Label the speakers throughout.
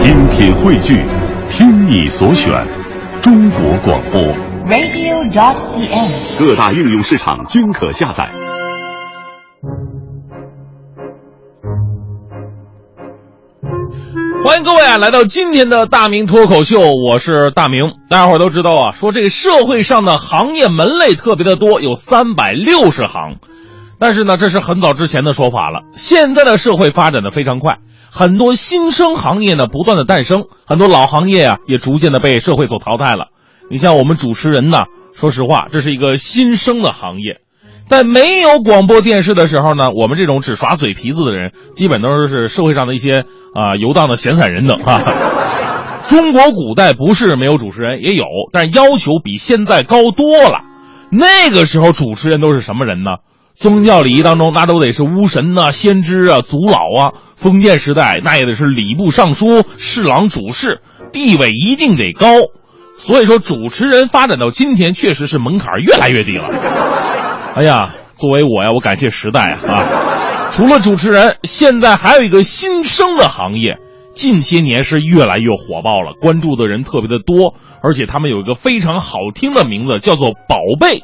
Speaker 1: 品汇聚，听你所选，中国广播。
Speaker 2: radio.dot.cn，。
Speaker 1: 各大应用市场均可下载。
Speaker 3: 欢迎各位啊，来到今天的大明脱口秀，我是大明。大家伙儿都知道啊，说这个社会上的行业门类特别的多，有三百六十行。但是呢，这是很早之前的说法了。现在的社会发展的非常快，很多新生行业呢不断的诞生，很多老行业啊也逐渐的被社会所淘汰了。你像我们主持人呢，说实话，这是一个新生的行业。在没有广播电视的时候呢，我们这种只耍嘴皮子的人，基本都是社会上的一些啊、游荡的闲散人等啊。中国古代不是没有主持人，也有，但是要求比现在高多了。那个时候主持人都是什么人呢？宗教礼仪当中，那都得是巫神呐、先知啊、祖老啊。封建时代，那也得是礼部尚书、侍郎、主事，地位一定得高。所以说，主持人发展到今天，确实是门槛越来越低了。哎呀，作为我呀，我感谢时代啊！啊，除了主持人，现在还有一个新生的行业，近些年是越来越火爆了，关注的人特别的多，而且他们有一个非常好听的名字，叫做“宝贝”。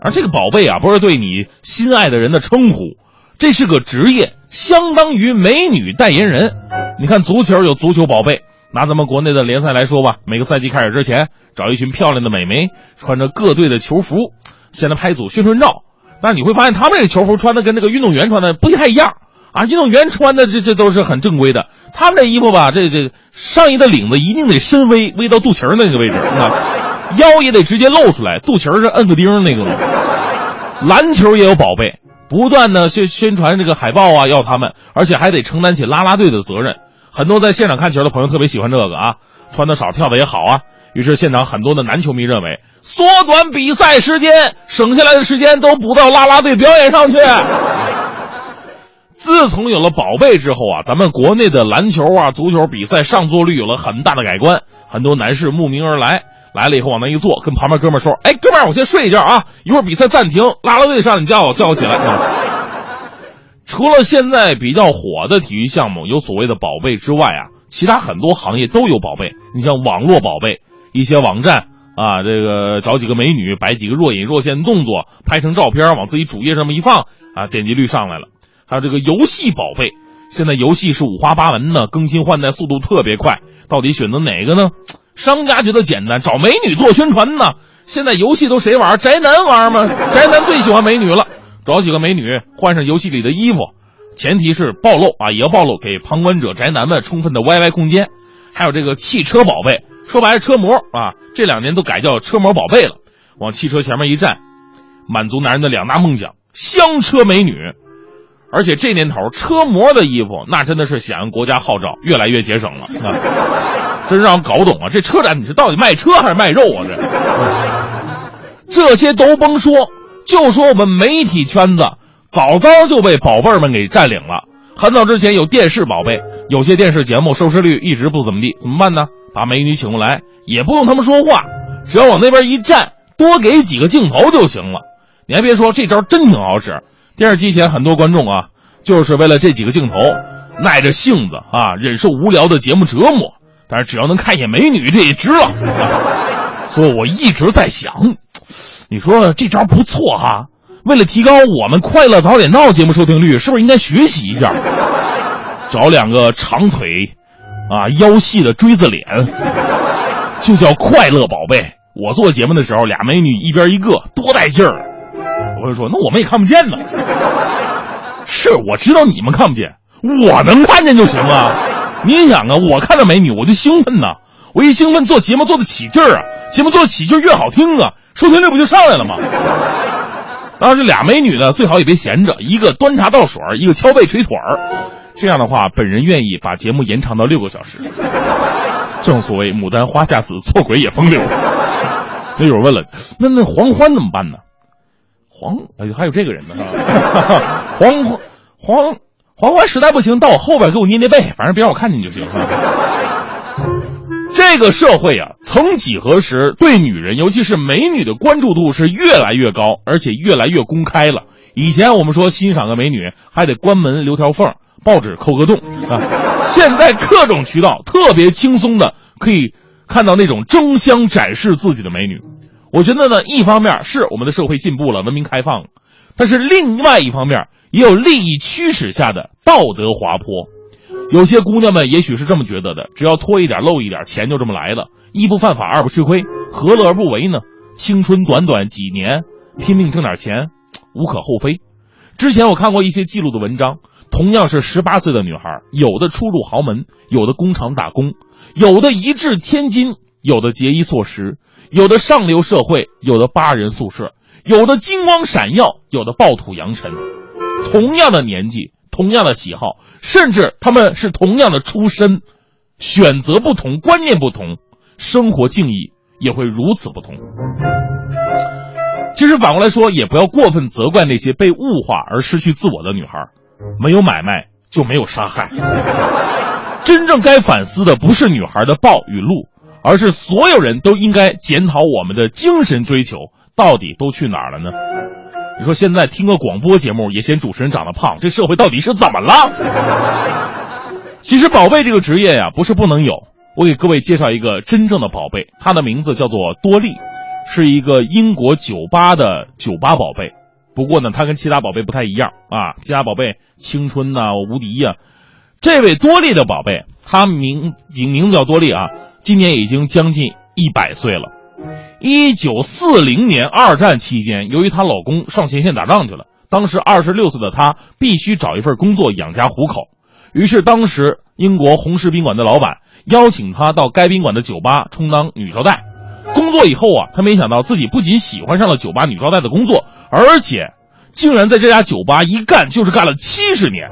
Speaker 3: 而这个“宝贝”啊，不是对你心爱的人的称呼，这是个职业，相当于美女代言人。你看足球有足球宝贝，拿咱们国内的联赛来说吧，每个赛季开始之前，找一群漂亮的美眉，穿着各队的球服，现在拍组宣传照。但是你会发现，他们这个球服穿的跟这个运动员穿的不太一样啊！运动员穿的这这都是很正规的，他们这衣服吧，这这上衣的领子一定得深 V，微到肚脐儿那个位置啊，腰也得直接露出来，肚脐儿是摁个钉那个。篮球也有宝贝，不断的宣宣传这个海报啊，要他们，而且还得承担起啦啦队的责任。很多在现场看球的朋友特别喜欢这个啊，穿的少，跳的也好啊。于是现场很多的男球迷认为，缩短比赛时间，省下来的时间都补到啦啦队表演上去。自从有了宝贝之后啊，咱们国内的篮球啊、足球比赛上座率有了很大的改观，很多男士慕名而来，来了以后往那一坐，跟旁边哥们说：“哎，哥们，我先睡一觉啊，一会儿比赛暂停，拉拉队上你叫我叫我起来。除了现在比较火的体育项目有所谓的宝贝之外啊，其他很多行业都有宝贝。你像网络宝贝，一些网站啊，这个找几个美女，摆几个若隐若现的动作，拍成照片往自己主页上面一放啊，点击率上来了。还有这个游戏宝贝，现在游戏是五花八门的，更新换代速度特别快，到底选择哪个呢？商家觉得简单，找美女做宣传呢。现在游戏都谁玩？宅男玩吗？宅男最喜欢美女了，找几个美女，换上游戏里的衣服，前提是暴露啊，也要暴露，给旁观者宅男们充分的 YY 空间。还有这个汽车宝贝，说白了车模啊，这两年都改叫车模宝贝了，往汽车前面一站，满足男人的两大梦想：香车美女。而且这年头，车模的衣服那真的是响应国家号召，越来越节省了。啊、真让我搞不懂啊！这车展你是到底卖车还是卖肉啊？这这些都甭说，就说我们媒体圈子早早就被宝贝们给占领了。很早之前有电视宝贝，有些电视节目收视率一直不怎么地，怎么办呢？把美女请过来，也不用他们说话，只要往那边一站，多给几个镜头就行了。你还别说，这招真挺好使。电视机前很多观众啊，就是为了这几个镜头，耐着性子啊，忍受无聊的节目折磨。但是只要能看见美女，这也值了。啊、所以我一直在想，你说这招不错哈。为了提高我们《快乐早点到》节目收听率，是不是应该学习一下？找两个长腿，啊腰细的锥子脸，就叫快乐宝贝。我做节目的时候，俩美女一边一个，多带劲儿。我就说，那我们也看不见呢。是，我知道你们看不见，我能看见就行了。你想啊，我看到美女我就兴奋呐，我一兴奋做节目做得起劲儿啊，节目做得起劲儿越好听啊，收听率不就上来了吗？当然，这俩美女呢，最好也别闲着，一个端茶倒水，一个敲背捶腿儿。这样的话，本人愿意把节目延长到六个小时。正所谓牡丹花下死，错鬼也风流。那有人问了，那那黄欢怎么办呢？黄哎，还有这个人呢，黄黄黄黄欢实在不行，到我后边给我捏捏背，反正别让我看见就行。这个社会啊，曾几何时，对女人，尤其是美女的关注度是越来越高，而且越来越公开了。以前我们说欣赏个美女还得关门留条缝，报纸抠个洞啊。现在各种渠道特别轻松的可以看到那种争相展示自己的美女。我觉得呢，一方面是我们的社会进步了，文明开放了，但是另外一方面也有利益驱使下的道德滑坡。有些姑娘们也许是这么觉得的：只要脱一点、露一点，钱就这么来了，一不犯法，二不吃亏，何乐而不为呢？青春短短几年，拼命挣点钱，无可厚非。之前我看过一些记录的文章，同样是十八岁的女孩，有的出入豪门，有的工厂打工，有的一掷千金，有的节衣缩食，有的上流社会，有的八人宿舍，有的金光闪耀，有的暴土扬尘。同样的年纪。同样的喜好，甚至他们是同样的出身，选择不同，观念不同，生活境遇也会如此不同。其实反过来说，也不要过分责怪那些被物化而失去自我的女孩。没有买卖就没有杀害。真正该反思的不是女孩的暴与怒，而是所有人都应该检讨我们的精神追求到底都去哪儿了呢？你说现在听个广播节目也嫌主持人长得胖，这社会到底是怎么了？其实宝贝这个职业呀，不是不能有。我给各位介绍一个真正的宝贝，他的名字叫做多莉，是一个英国酒吧的酒吧宝贝。不过呢，他跟其他宝贝不太一样啊，其他宝贝青春呐、无敌呀，这位多莉的宝贝，他名名字叫多莉啊，今年已经将近一百岁了。一九四零年二战期间，由于她老公上前线打仗去了，当时二十六岁的她必须找一份工作养家糊口。于是，当时英国红石宾馆的老板邀请她到该宾馆的酒吧充当女招待。工作以后啊，她没想到自己不仅喜欢上了酒吧女招待的工作，而且竟然在这家酒吧一干就是干了七十年。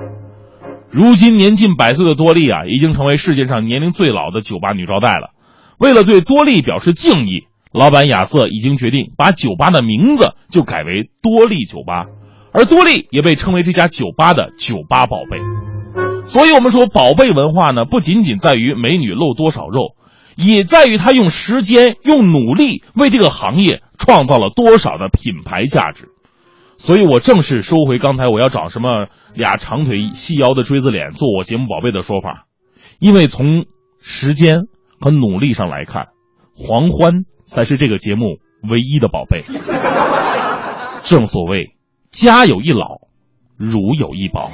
Speaker 3: 如今年近百岁的多莉啊，已经成为世界上年龄最老的酒吧女招待了。为了对多莉表示敬意。老板亚瑟已经决定把酒吧的名字就改为多利酒吧，而多利也被称为这家酒吧的酒吧宝贝。所以，我们说宝贝文化呢，不仅仅在于美女露多少肉，也在于她用时间、用努力为这个行业创造了多少的品牌价值。所以我正式收回刚才我要找什么俩长腿细腰的锥子脸做我节目宝贝的说法，因为从时间和努力上来看。黄欢才是这个节目唯一的宝贝。正所谓，家有一老，如有一宝。